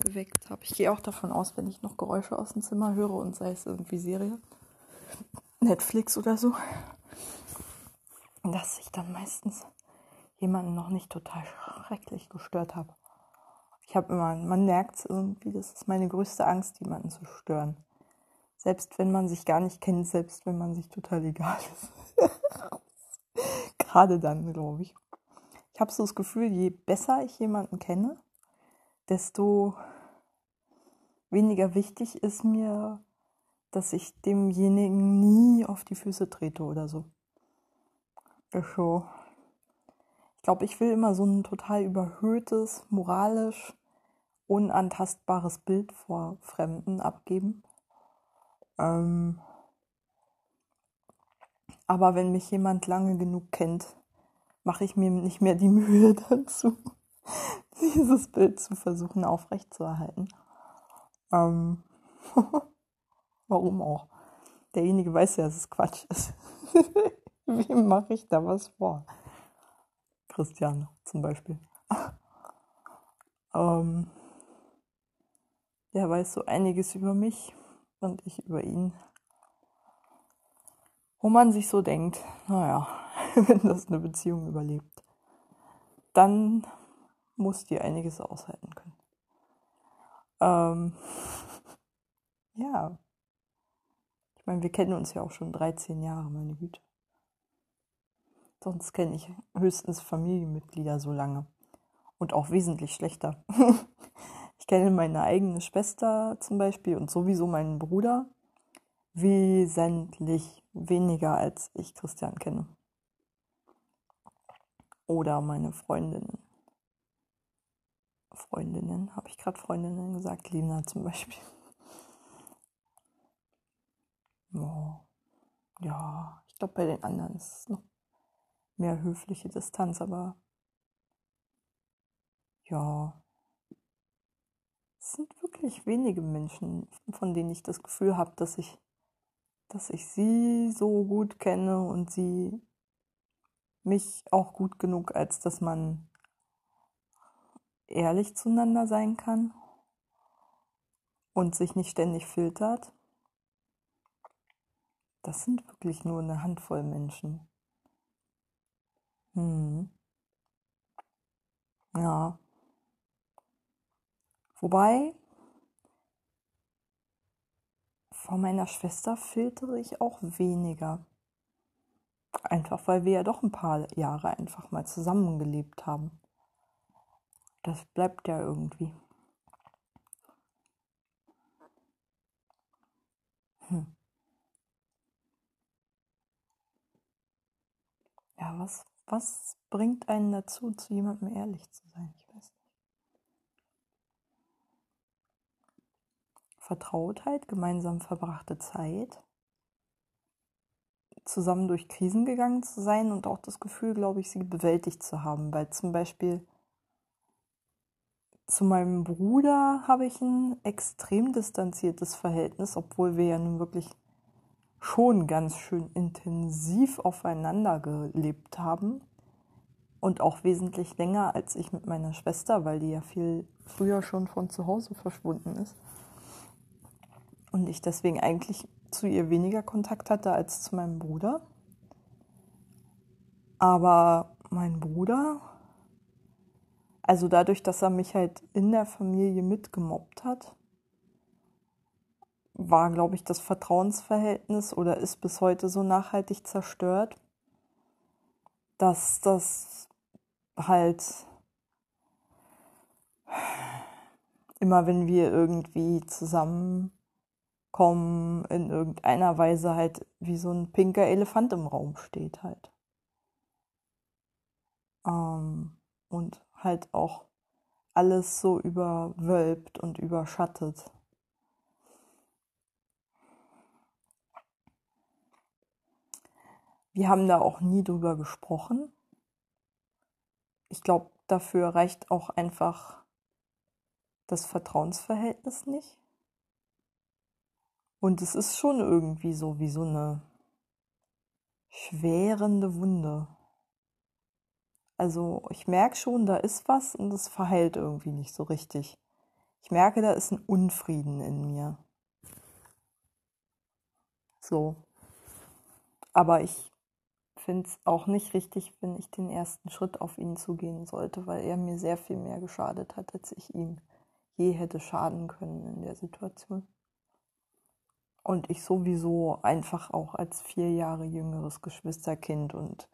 geweckt habe. Ich gehe auch davon aus, wenn ich noch Geräusche aus dem Zimmer höre und sei es irgendwie Serie, Netflix oder so, dass ich dann meistens jemanden noch nicht total schrecklich gestört habe. Ich habe immer, man merkt es irgendwie, das ist meine größte Angst, jemanden zu stören. Selbst wenn man sich gar nicht kennt, selbst wenn man sich total egal ist. Gerade dann, glaube ich. Ich habe so das Gefühl, je besser ich jemanden kenne, desto weniger wichtig ist mir, dass ich demjenigen nie auf die Füße trete oder so. Ist so, ich glaube, ich will immer so ein total überhöhtes, moralisch unantastbares Bild vor Fremden abgeben. Ähm, aber wenn mich jemand lange genug kennt, mache ich mir nicht mehr die Mühe dazu, dieses Bild zu versuchen aufrechtzuerhalten. Ähm, warum auch? derjenige weiß ja, dass es Quatsch ist. Wem mache ich da was vor? Christiane zum Beispiel. ähm, der weiß so einiges über mich und ich über ihn. Wo man sich so denkt, naja, wenn das eine Beziehung überlebt, dann muss die einiges aushalten können. Ähm, ja. Ich meine, wir kennen uns ja auch schon 13 Jahre, meine Güte. Sonst kenne ich höchstens Familienmitglieder so lange. Und auch wesentlich schlechter. ich kenne meine eigene Schwester zum Beispiel und sowieso meinen Bruder wesentlich weniger als ich Christian kenne. Oder meine Freundinnen. Freundinnen, habe ich gerade Freundinnen gesagt, Lina zum Beispiel. Oh, ja, ich glaube, bei den anderen ist es noch mehr höfliche Distanz, aber ja, es sind wirklich wenige Menschen, von denen ich das Gefühl habe, dass ich, dass ich sie so gut kenne und sie mich auch gut genug, als dass man ehrlich zueinander sein kann und sich nicht ständig filtert. Das sind wirklich nur eine Handvoll Menschen. Hm. Ja. Wobei, von meiner Schwester filtere ich auch weniger. Einfach weil wir ja doch ein paar Jahre einfach mal zusammengelebt haben. Das bleibt ja irgendwie. Hm. Ja, was, was bringt einen dazu, zu jemandem ehrlich zu sein? Ich weiß nicht. Vertrautheit, gemeinsam verbrachte Zeit, zusammen durch Krisen gegangen zu sein und auch das Gefühl, glaube ich, sie bewältigt zu haben. Weil zum Beispiel zu meinem Bruder habe ich ein extrem distanziertes Verhältnis, obwohl wir ja nun wirklich schon ganz schön intensiv aufeinander gelebt haben und auch wesentlich länger als ich mit meiner Schwester, weil die ja viel früher schon von zu Hause verschwunden ist. Und ich deswegen eigentlich zu ihr weniger Kontakt hatte als zu meinem Bruder. Aber mein Bruder, also dadurch, dass er mich halt in der Familie mitgemobbt hat, war, glaube ich, das Vertrauensverhältnis oder ist bis heute so nachhaltig zerstört, dass das halt immer, wenn wir irgendwie zusammenkommen, in irgendeiner Weise halt wie so ein pinker Elefant im Raum steht halt. Ähm, und halt auch alles so überwölbt und überschattet. Wir haben da auch nie drüber gesprochen. Ich glaube, dafür reicht auch einfach das Vertrauensverhältnis nicht. Und es ist schon irgendwie so wie so eine schwerende Wunde. Also ich merke schon, da ist was und es verheilt irgendwie nicht so richtig. Ich merke, da ist ein Unfrieden in mir. So. Aber ich finde es auch nicht richtig, wenn ich den ersten Schritt auf ihn zugehen sollte, weil er mir sehr viel mehr geschadet hat, als ich ihm je hätte schaden können in der Situation. Und ich sowieso einfach auch als vier Jahre jüngeres Geschwisterkind und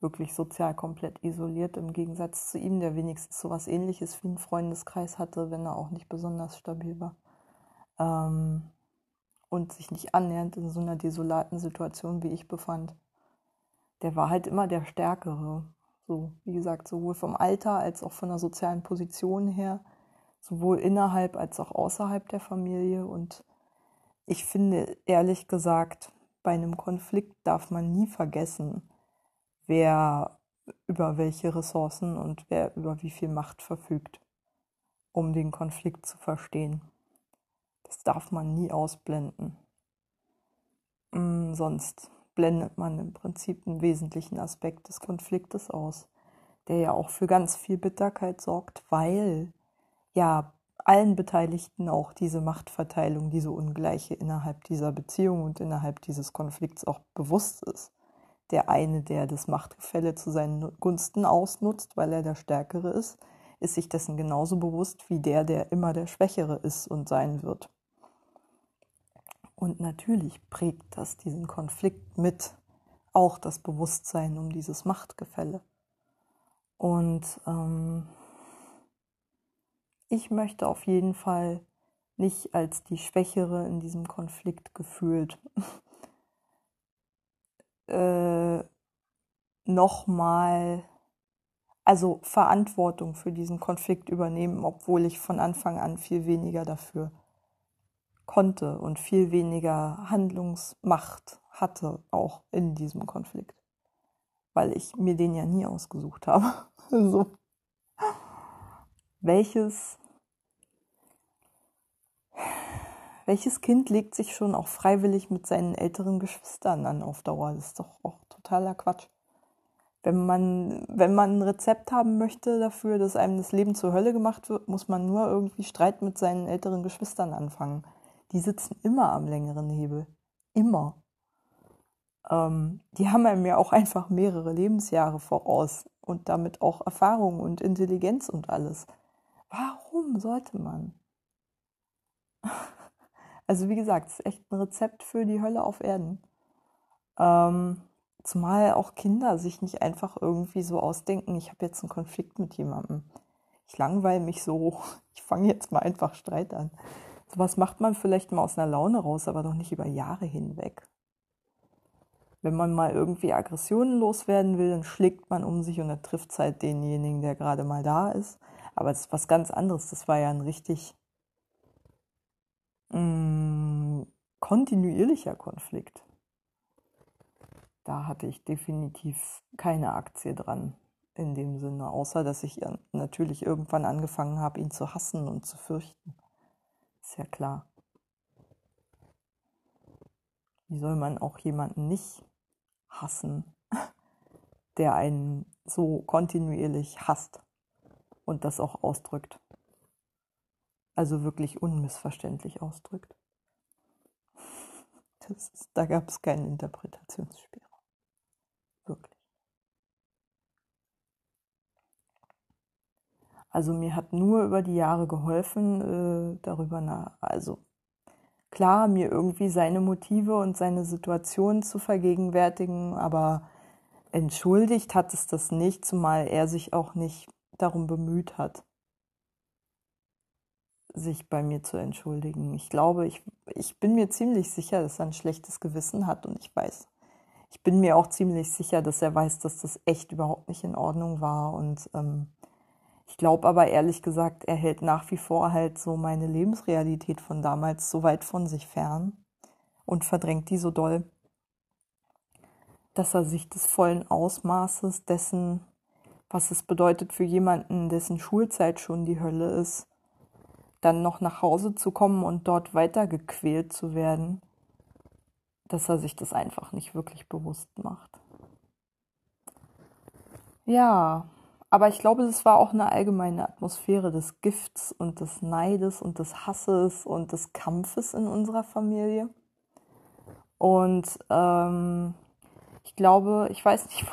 wirklich sozial komplett isoliert, im Gegensatz zu ihm, der wenigstens so was ähnliches wie einen Freundeskreis hatte, wenn er auch nicht besonders stabil war. Ähm, und sich nicht annähernd in so einer desolaten Situation wie ich befand der war halt immer der Stärkere. So, wie gesagt, sowohl vom Alter als auch von der sozialen Position her, sowohl innerhalb als auch außerhalb der Familie. Und ich finde, ehrlich gesagt, bei einem Konflikt darf man nie vergessen, wer über welche Ressourcen und wer über wie viel Macht verfügt, um den Konflikt zu verstehen. Das darf man nie ausblenden. Mm, sonst blendet man im Prinzip einen wesentlichen Aspekt des Konfliktes aus, der ja auch für ganz viel Bitterkeit sorgt, weil ja allen Beteiligten auch diese Machtverteilung, diese Ungleiche innerhalb dieser Beziehung und innerhalb dieses Konflikts auch bewusst ist. Der eine, der das Machtgefälle zu seinen Gunsten ausnutzt, weil er der Stärkere ist, ist sich dessen genauso bewusst wie der, der immer der Schwächere ist und sein wird. Und natürlich prägt das diesen Konflikt mit, auch das Bewusstsein um dieses Machtgefälle. Und ähm, ich möchte auf jeden Fall nicht als die Schwächere in diesem Konflikt gefühlt äh, nochmal, also Verantwortung für diesen Konflikt übernehmen, obwohl ich von Anfang an viel weniger dafür konnte und viel weniger Handlungsmacht hatte, auch in diesem Konflikt. Weil ich mir den ja nie ausgesucht habe. so. Welches, welches Kind legt sich schon auch freiwillig mit seinen älteren Geschwistern an auf Dauer? Das ist doch auch totaler Quatsch. Wenn man, wenn man ein Rezept haben möchte dafür, dass einem das Leben zur Hölle gemacht wird, muss man nur irgendwie Streit mit seinen älteren Geschwistern anfangen die sitzen immer am längeren Hebel. Immer. Ähm, die haben einem ja auch einfach mehrere Lebensjahre voraus und damit auch Erfahrung und Intelligenz und alles. Warum sollte man? Also wie gesagt, es ist echt ein Rezept für die Hölle auf Erden. Ähm, zumal auch Kinder sich nicht einfach irgendwie so ausdenken, ich habe jetzt einen Konflikt mit jemandem. Ich langweile mich so, ich fange jetzt mal einfach Streit an. Sowas macht man vielleicht mal aus einer Laune raus, aber doch nicht über Jahre hinweg. Wenn man mal irgendwie Aggressionen loswerden will, dann schlägt man um sich und dann trifft es halt denjenigen, der gerade mal da ist. Aber das ist was ganz anderes. Das war ja ein richtig mh, mm, kontinuierlicher Konflikt. Da hatte ich definitiv keine Aktie dran in dem Sinne, außer dass ich natürlich irgendwann angefangen habe, ihn zu hassen und zu fürchten. Ist ja klar. Wie soll man auch jemanden nicht hassen, der einen so kontinuierlich hasst und das auch ausdrückt? Also wirklich unmissverständlich ausdrückt. Ist, da gab es keinen Interpretationsspielraum. Wirklich. Also mir hat nur über die Jahre geholfen, äh, darüber nach, also klar, mir irgendwie seine Motive und seine Situation zu vergegenwärtigen, aber entschuldigt hat es das nicht, zumal er sich auch nicht darum bemüht hat, sich bei mir zu entschuldigen. Ich glaube, ich, ich bin mir ziemlich sicher, dass er ein schlechtes Gewissen hat und ich weiß. Ich bin mir auch ziemlich sicher, dass er weiß, dass das echt überhaupt nicht in Ordnung war und ähm, ich glaube aber ehrlich gesagt, er hält nach wie vor halt so meine Lebensrealität von damals so weit von sich fern und verdrängt die so doll, dass er sich des vollen Ausmaßes dessen, was es bedeutet für jemanden, dessen Schulzeit schon die Hölle ist, dann noch nach Hause zu kommen und dort weitergequält zu werden, dass er sich das einfach nicht wirklich bewusst macht. Ja, aber ich glaube, es war auch eine allgemeine Atmosphäre des Gifts und des Neides und des Hasses und des Kampfes in unserer Familie. Und ähm, ich glaube, ich weiß nicht,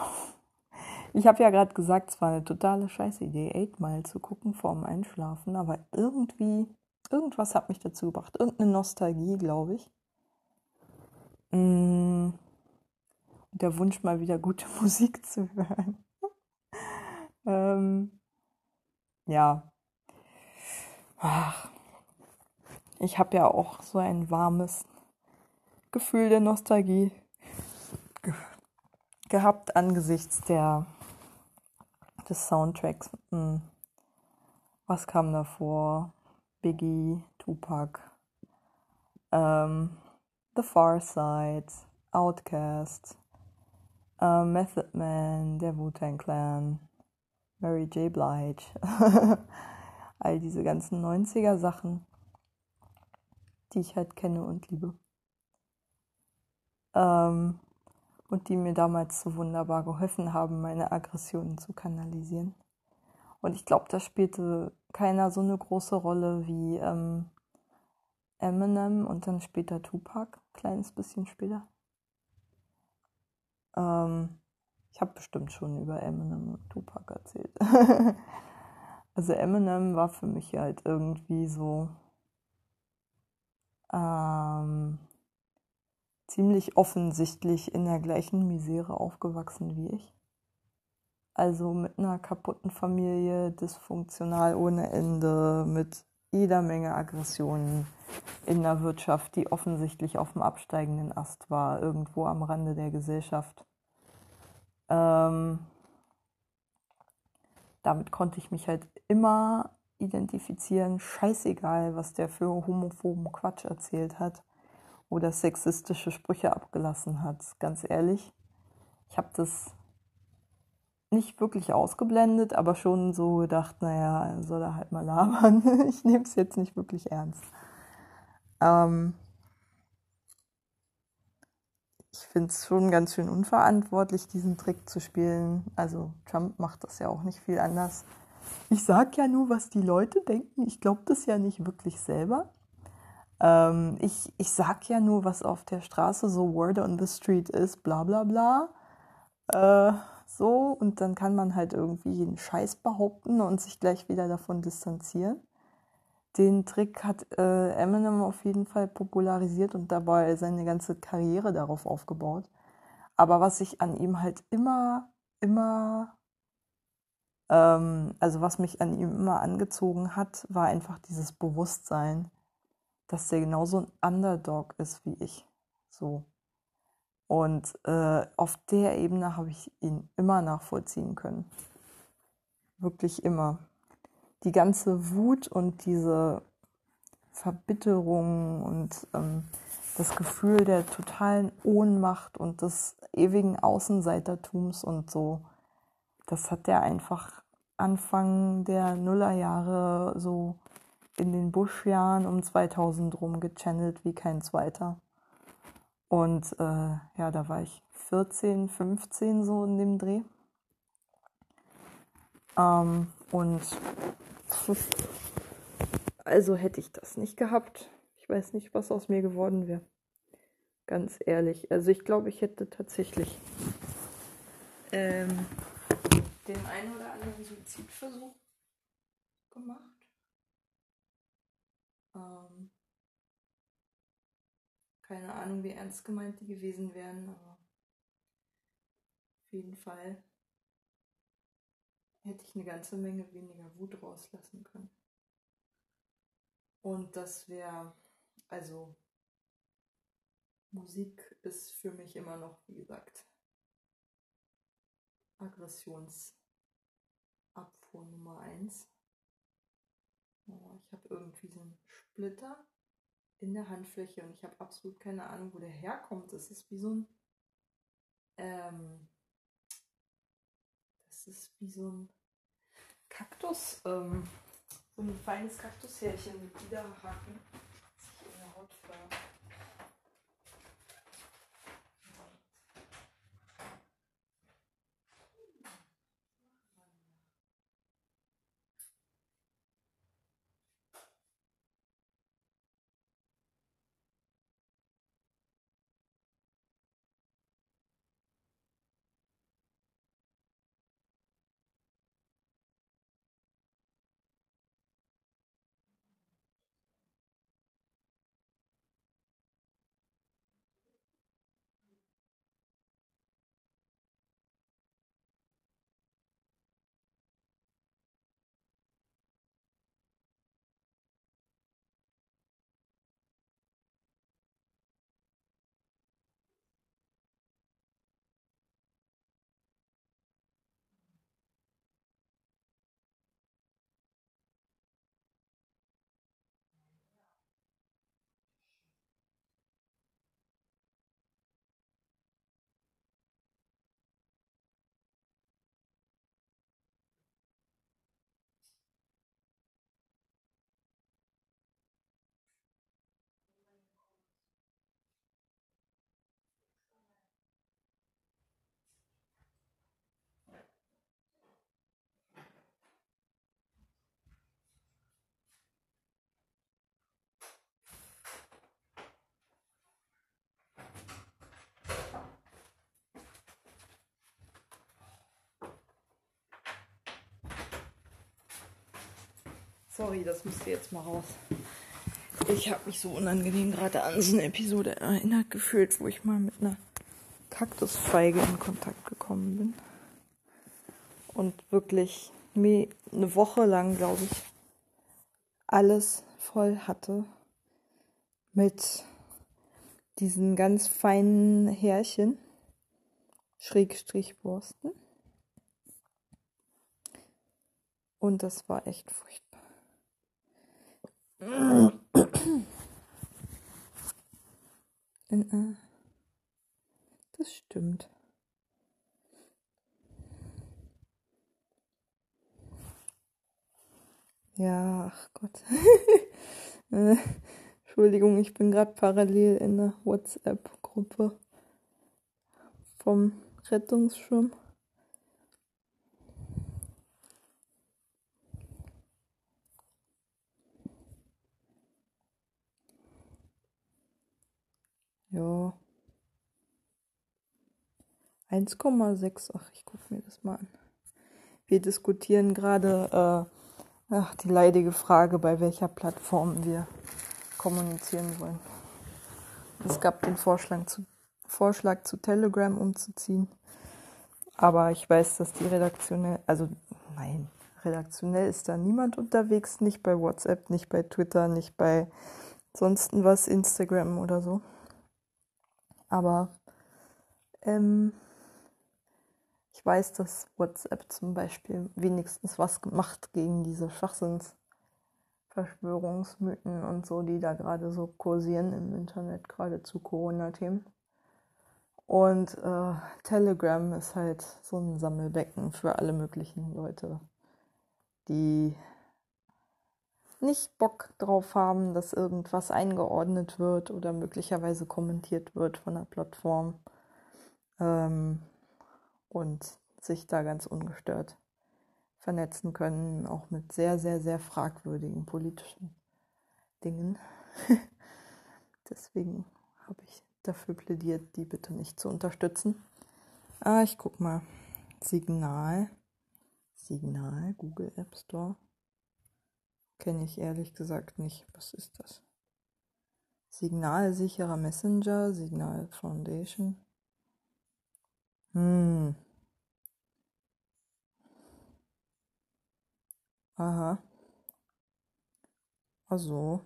ich habe ja gerade gesagt, es war eine totale Scheißidee, Eight Mile zu gucken vorm Einschlafen, aber irgendwie, irgendwas hat mich dazu gebracht. Irgendeine Nostalgie, glaube ich. Mm. Der Wunsch, mal wieder gute Musik zu hören. Ähm, ja. Ach. Ich habe ja auch so ein warmes Gefühl der Nostalgie ge gehabt angesichts der des Soundtracks. Hm. Was kam davor? Biggie, Tupac, ähm, The Far Side, Outcast, äh, Method Man, der Wu-Tang Clan, Mary J. Blige, all diese ganzen 90er Sachen, die ich halt kenne und liebe. ähm, und die mir damals so wunderbar geholfen haben, meine Aggressionen zu kanalisieren. Und ich glaube, da spielte keiner so eine große Rolle wie ähm, Eminem und dann später Tupac, kleines bisschen später. Ähm, ich habe bestimmt schon über Eminem und Tupac erzählt. also Eminem war für mich halt irgendwie so ähm, ziemlich offensichtlich in der gleichen Misere aufgewachsen wie ich. Also mit einer kaputten Familie, dysfunktional ohne Ende, mit jeder Menge Aggressionen in der Wirtschaft, die offensichtlich auf dem absteigenden Ast war, irgendwo am Rande der Gesellschaft. Ähm, damit konnte ich mich halt immer identifizieren, scheißegal, was der für homophoben Quatsch erzählt hat oder sexistische Sprüche abgelassen hat. Ganz ehrlich, ich habe das nicht wirklich ausgeblendet, aber schon so gedacht, naja, soll er halt mal labern. ich nehme es jetzt nicht wirklich ernst. Ähm ich finde es schon ganz schön unverantwortlich, diesen Trick zu spielen. Also Trump macht das ja auch nicht viel anders. Ich sage ja nur, was die Leute denken. Ich glaube das ja nicht wirklich selber. Ähm ich ich sage ja nur, was auf der Straße so Word on the Street ist, bla bla bla. Äh, so, und dann kann man halt irgendwie jeden Scheiß behaupten und sich gleich wieder davon distanzieren. Den Trick hat äh, Eminem auf jeden Fall popularisiert und dabei seine ganze Karriere darauf aufgebaut. Aber was ich an ihm halt immer, immer, ähm, also was mich an ihm immer angezogen hat, war einfach dieses Bewusstsein, dass der genauso ein Underdog ist wie ich. So. Und äh, auf der Ebene habe ich ihn immer nachvollziehen können. Wirklich immer. Die ganze Wut und diese Verbitterung und ähm, das Gefühl der totalen Ohnmacht und des ewigen Außenseitertums und so, das hat er einfach Anfang der Nullerjahre so in den Buschjahren um 2000 rum gechannelt wie kein zweiter. Und äh, ja, da war ich 14, 15 so in dem Dreh. Ähm, und also hätte ich das nicht gehabt. Ich weiß nicht, was aus mir geworden wäre. Ganz ehrlich. Also ich glaube, ich hätte tatsächlich ähm, den einen oder anderen Suizidversuch gemacht. Ähm, keine Ahnung, wie ernst gemeint die gewesen wären, aber auf jeden Fall hätte ich eine ganze Menge weniger Wut rauslassen können. Und das wäre, also Musik ist für mich immer noch, wie gesagt, Aggressionsabfuhr Nummer eins. Oh, ich habe irgendwie so einen Splitter in der Handfläche und ich habe absolut keine Ahnung, wo der herkommt. Das ist wie so ein. Ähm, das ist wie so ein Kaktus, ähm, so ein feines Kaktushärchen mit Widerhaken, das sich in der Haut ver Sorry, das müsste jetzt mal raus. Ich habe mich so unangenehm gerade an so eine Episode erinnert gefühlt, wo ich mal mit einer Kaktusfeige in Kontakt gekommen bin. Und wirklich eine Woche lang, glaube ich, alles voll hatte mit diesen ganz feinen Härchen, Schrägstrichborsten. Und das war echt furchtbar. Äh, das stimmt. Ja, ach Gott. Äh, Entschuldigung, ich bin gerade parallel in der WhatsApp-Gruppe vom Rettungsschirm. Ja. 1,6. Ach, ich gucke mir das mal an. Wir diskutieren gerade äh, die leidige Frage, bei welcher Plattform wir kommunizieren wollen. Es gab den Vorschlag zu, Vorschlag zu Telegram umzuziehen. Aber ich weiß, dass die redaktionell, also nein, redaktionell ist da niemand unterwegs, nicht bei WhatsApp, nicht bei Twitter, nicht bei sonst was, Instagram oder so. Aber ähm, ich weiß, dass WhatsApp zum Beispiel wenigstens was gemacht gegen diese Schwachsinnsverschwörungsmythen und so, die da gerade so kursieren im Internet, gerade zu Corona-Themen. Und äh, Telegram ist halt so ein Sammelbecken für alle möglichen Leute, die nicht Bock drauf haben, dass irgendwas eingeordnet wird oder möglicherweise kommentiert wird von der Plattform ähm, und sich da ganz ungestört vernetzen können, auch mit sehr, sehr, sehr fragwürdigen politischen Dingen. Deswegen habe ich dafür plädiert, die bitte nicht zu unterstützen. Ah, ich guck mal. Signal. Signal, Google App Store. Kenne ich ehrlich gesagt nicht. Was ist das? Signalsicherer Messenger, Signal Foundation. Hm. Aha. Also.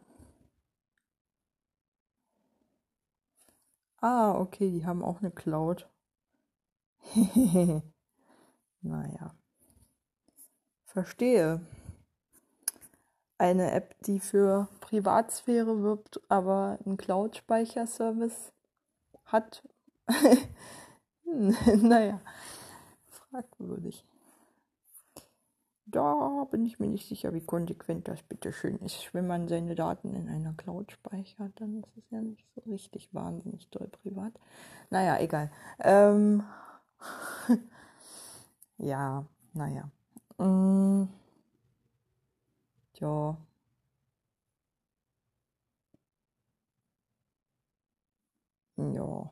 Ah, okay, die haben auch eine Cloud. naja. Verstehe eine App, die für Privatsphäre wirbt, aber einen Cloud-Speicherservice hat. naja, fragwürdig. Da bin ich mir nicht sicher, wie konsequent das bitte schön ist. Wenn man seine Daten in einer Cloud speichert, dann ist es ja nicht so richtig wahnsinnig doll privat. Naja, egal. Ähm ja, naja. Mm. Ja. Ja.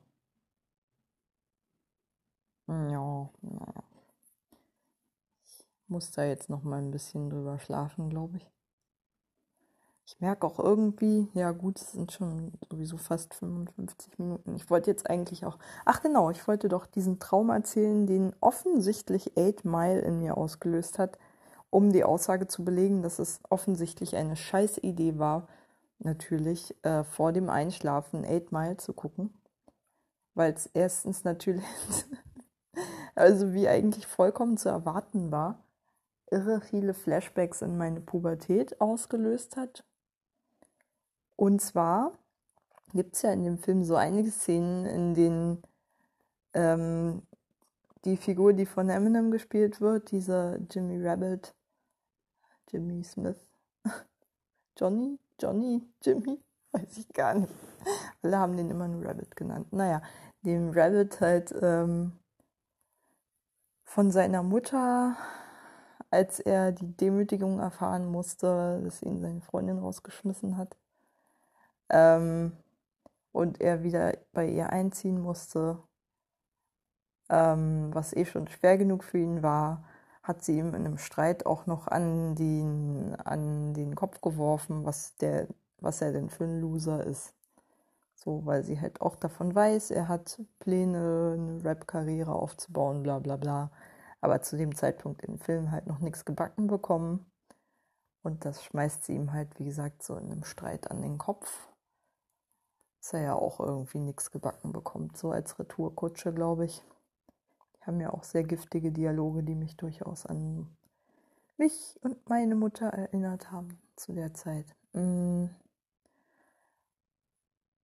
Ja, naja. Ich muss da jetzt noch mal ein bisschen drüber schlafen, glaube ich. Ich merke auch irgendwie, ja gut, es sind schon sowieso fast 55 Minuten. Ich wollte jetzt eigentlich auch, ach genau, ich wollte doch diesen Traum erzählen, den offensichtlich 8 Mile in mir ausgelöst hat um die Aussage zu belegen, dass es offensichtlich eine scheiß Idee war, natürlich äh, vor dem Einschlafen Eight Mile zu gucken. Weil es erstens natürlich, also wie eigentlich vollkommen zu erwarten war, irre viele Flashbacks in meine Pubertät ausgelöst hat. Und zwar gibt es ja in dem Film so einige Szenen, in denen ähm, die Figur, die von Eminem gespielt wird, dieser Jimmy Rabbit, Jimmy Smith. Johnny? Johnny? Jimmy? Weiß ich gar nicht. Alle haben den immer nur Rabbit genannt. Naja, dem Rabbit halt ähm, von seiner Mutter, als er die Demütigung erfahren musste, dass ihn seine Freundin rausgeschmissen hat. Ähm, und er wieder bei ihr einziehen musste, ähm, was eh schon schwer genug für ihn war hat sie ihm in einem Streit auch noch an den, an den Kopf geworfen, was, der, was er denn für ein Loser ist. So, weil sie halt auch davon weiß, er hat Pläne, eine Rap-Karriere aufzubauen, bla bla bla. Aber zu dem Zeitpunkt im Film halt noch nichts gebacken bekommen. Und das schmeißt sie ihm halt, wie gesagt, so in einem Streit an den Kopf. Dass er ja auch irgendwie nichts gebacken bekommt, so als Retourkutsche, glaube ich. Haben ja auch sehr giftige Dialoge, die mich durchaus an mich und meine Mutter erinnert haben zu der Zeit. Mm.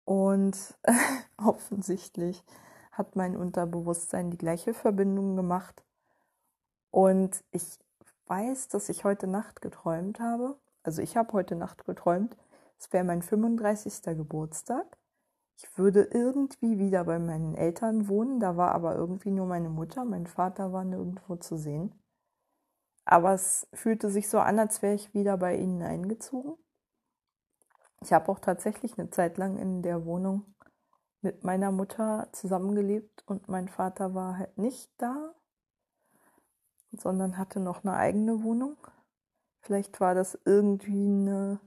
Und offensichtlich hat mein Unterbewusstsein die gleiche Verbindung gemacht. Und ich weiß, dass ich heute Nacht geträumt habe. Also ich habe heute Nacht geträumt, es wäre mein 35. Geburtstag. Ich würde irgendwie wieder bei meinen Eltern wohnen, da war aber irgendwie nur meine Mutter, mein Vater war nirgendwo zu sehen. Aber es fühlte sich so an, als wäre ich wieder bei ihnen eingezogen. Ich habe auch tatsächlich eine Zeit lang in der Wohnung mit meiner Mutter zusammengelebt und mein Vater war halt nicht da, sondern hatte noch eine eigene Wohnung. Vielleicht war das irgendwie eine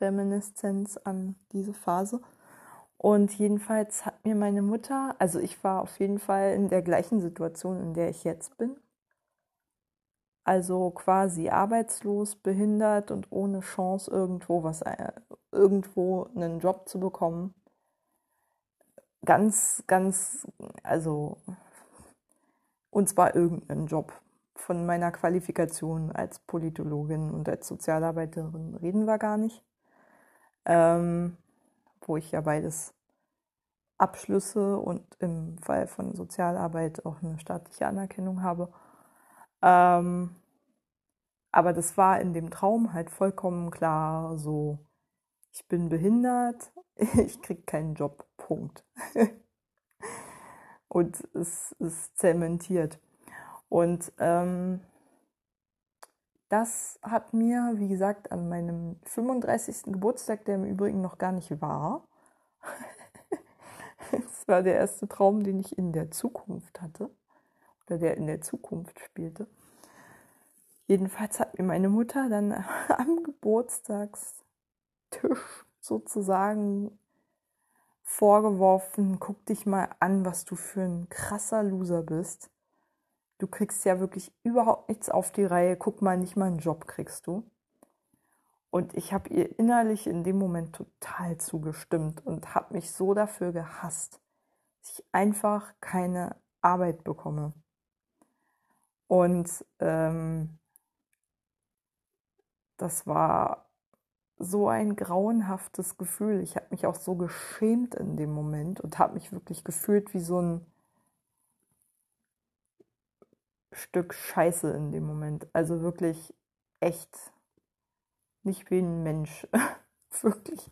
Reminiszenz an diese Phase. Und jedenfalls hat mir meine Mutter, also ich war auf jeden Fall in der gleichen Situation, in der ich jetzt bin. Also quasi arbeitslos, behindert und ohne Chance irgendwo was, äh, irgendwo einen Job zu bekommen. Ganz, ganz, also, und zwar irgendeinen Job. Von meiner Qualifikation als Politologin und als Sozialarbeiterin reden wir gar nicht. Ähm, wo ich ja beides Abschlüsse und im Fall von Sozialarbeit auch eine staatliche Anerkennung habe. Ähm, aber das war in dem Traum halt vollkommen klar so, ich bin behindert, ich krieg keinen Job, Punkt. und es ist zementiert. Und ähm, das hat mir, wie gesagt, an meinem 35. Geburtstag, der im Übrigen noch gar nicht war, das war der erste Traum, den ich in der Zukunft hatte, oder der in der Zukunft spielte. Jedenfalls hat mir meine Mutter dann am Geburtstagstisch sozusagen vorgeworfen, guck dich mal an, was du für ein krasser Loser bist du kriegst ja wirklich überhaupt nichts auf die Reihe, guck mal, nicht mal einen Job kriegst du. Und ich habe ihr innerlich in dem Moment total zugestimmt und habe mich so dafür gehasst, dass ich einfach keine Arbeit bekomme. Und ähm, das war so ein grauenhaftes Gefühl. Ich habe mich auch so geschämt in dem Moment und habe mich wirklich gefühlt wie so ein Stück Scheiße in dem Moment. Also wirklich echt nicht wie ein Mensch. wirklich.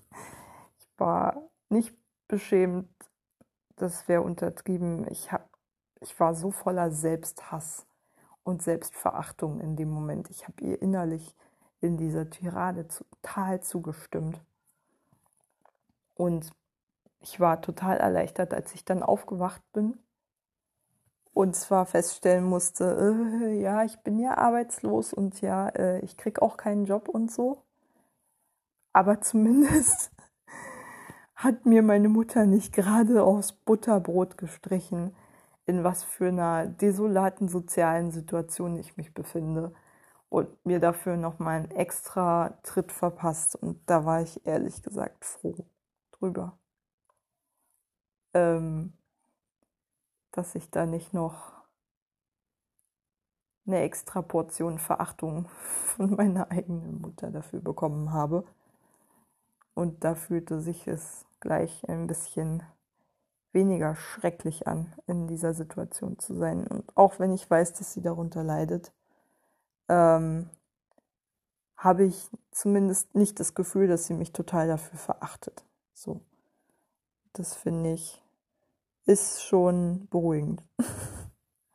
Ich war nicht beschämt. Das wäre untertrieben. Ich, hab, ich war so voller Selbsthass und Selbstverachtung in dem Moment. Ich habe ihr innerlich in dieser Tirade total zugestimmt. Und ich war total erleichtert, als ich dann aufgewacht bin und zwar feststellen musste, äh, ja, ich bin ja arbeitslos und ja, äh, ich krieg auch keinen Job und so. Aber zumindest hat mir meine Mutter nicht gerade aus Butterbrot gestrichen, in was für einer desolaten sozialen Situation ich mich befinde und mir dafür nochmal einen extra Tritt verpasst. Und da war ich ehrlich gesagt froh drüber. Ähm, dass ich da nicht noch eine extra Portion Verachtung von meiner eigenen Mutter dafür bekommen habe. Und da fühlte sich es gleich ein bisschen weniger schrecklich an, in dieser Situation zu sein. Und auch wenn ich weiß, dass sie darunter leidet, ähm, habe ich zumindest nicht das Gefühl, dass sie mich total dafür verachtet. So. Das finde ich ist schon beruhigend.